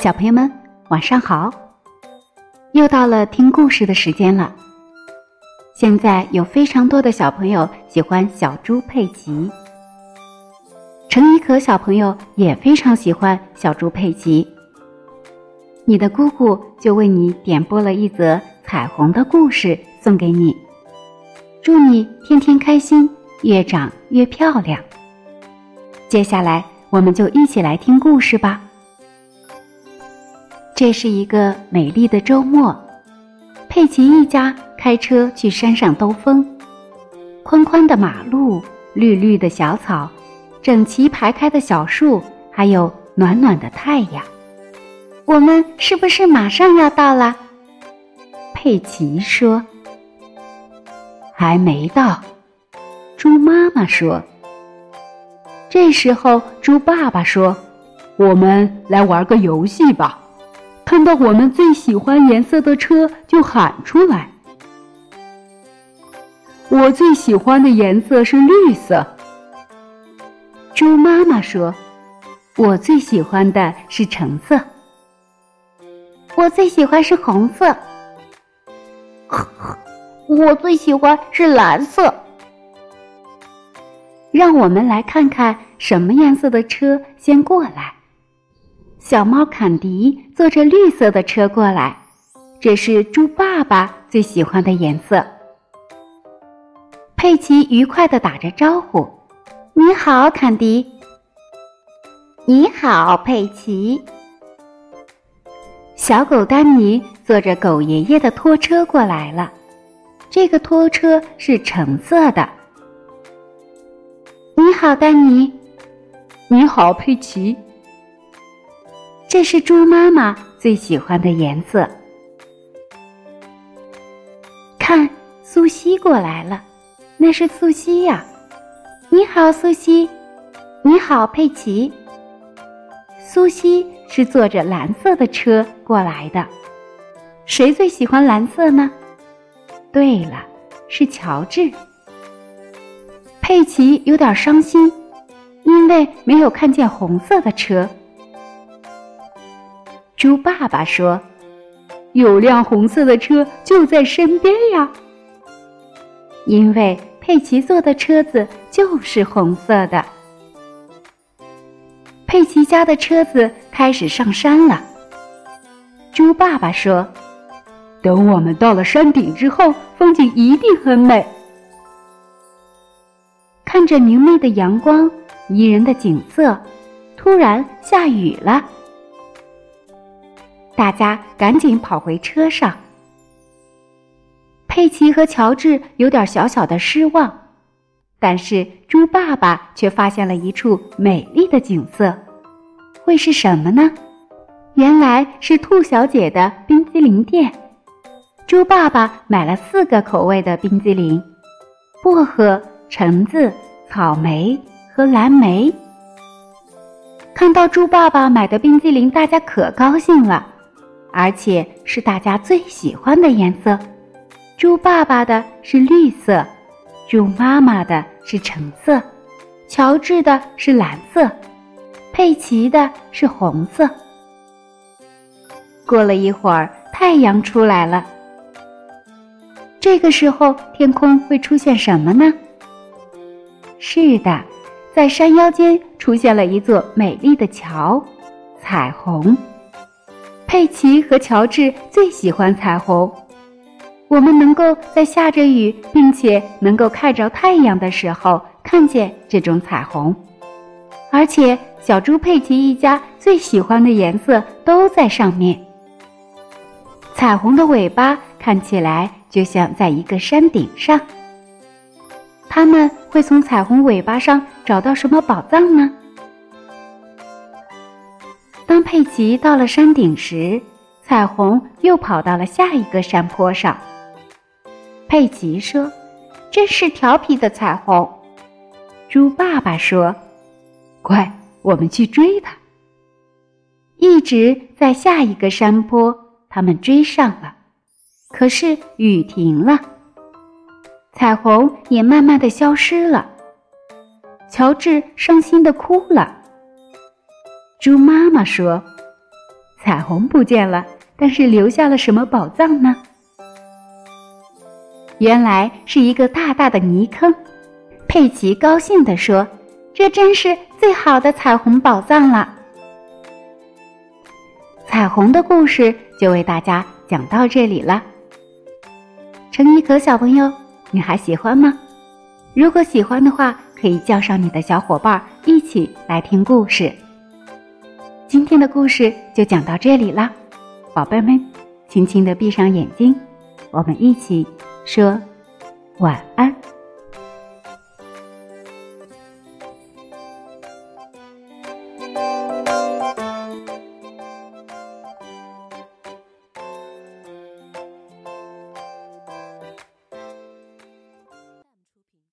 小朋友们，晚上好！又到了听故事的时间了。现在有非常多的小朋友喜欢小猪佩奇，陈一可小朋友也非常喜欢小猪佩奇。你的姑姑就为你点播了一则彩虹的故事送给你，祝你天天开心，越长越漂亮。接下来，我们就一起来听故事吧。这是一个美丽的周末，佩奇一家开车去山上兜风。宽宽的马路，绿绿的小草，整齐排开的小树，还有暖暖的太阳。我们是不是马上要到了？佩奇说：“还没到。”猪妈妈说。这时候，猪爸爸说：“我们来玩个游戏吧。”看到我们最喜欢颜色的车，就喊出来。我最喜欢的颜色是绿色。猪妈妈说：“我最喜欢的是橙色。”我最喜欢是红色。我最喜欢是蓝色。让我们来看看什么颜色的车先过来。小猫坎迪坐着绿色的车过来，这是猪爸爸最喜欢的颜色。佩奇愉快地打着招呼：“你好，坎迪。”“你好，佩奇。”小狗丹尼坐着狗爷爷的拖车过来了，这个拖车是橙色的。“你好，丹尼。”“你好，佩奇。”这是猪妈妈最喜欢的颜色。看，苏西过来了，那是苏西呀。你好，苏西。你好，佩奇。苏西是坐着蓝色的车过来的。谁最喜欢蓝色呢？对了，是乔治。佩奇有点伤心，因为没有看见红色的车。猪爸爸说：“有辆红色的车就在身边呀。”因为佩奇坐的车子就是红色的。佩奇家的车子开始上山了。猪爸爸说：“等我们到了山顶之后，风景一定很美。”看着明媚的阳光，宜人的景色，突然下雨了。大家赶紧跑回车上。佩奇和乔治有点小小的失望，但是猪爸爸却发现了一处美丽的景色，会是什么呢？原来是兔小姐的冰激凌店。猪爸爸买了四个口味的冰激凌：薄荷、橙子、草莓和蓝莓。看到猪爸爸买的冰激凌，大家可高兴了。而且是大家最喜欢的颜色，猪爸爸的是绿色，猪妈妈的是橙色，乔治的是蓝色，佩奇的是红色。过了一会儿，太阳出来了。这个时候，天空会出现什么呢？是的，在山腰间出现了一座美丽的桥，彩虹。佩奇和乔治最喜欢彩虹。我们能够在下着雨，并且能够看着太阳的时候看见这种彩虹，而且小猪佩奇一家最喜欢的颜色都在上面。彩虹的尾巴看起来就像在一个山顶上。他们会从彩虹尾巴上找到什么宝藏呢？佩奇到了山顶时，彩虹又跑到了下一个山坡上。佩奇说：“真是调皮的彩虹。”猪爸爸说：“快，我们去追它。”一直在下一个山坡，他们追上了。可是雨停了，彩虹也慢慢的消失了。乔治伤心的哭了。猪妈妈说：“彩虹不见了，但是留下了什么宝藏呢？原来是一个大大的泥坑。佩奇高兴地说：“这真是最好的彩虹宝藏了。”彩虹的故事就为大家讲到这里了。陈一可小朋友，你还喜欢吗？如果喜欢的话，可以叫上你的小伙伴一起来听故事。今天的故事就讲到这里啦，宝贝们，轻轻的闭上眼睛，我们一起说晚安。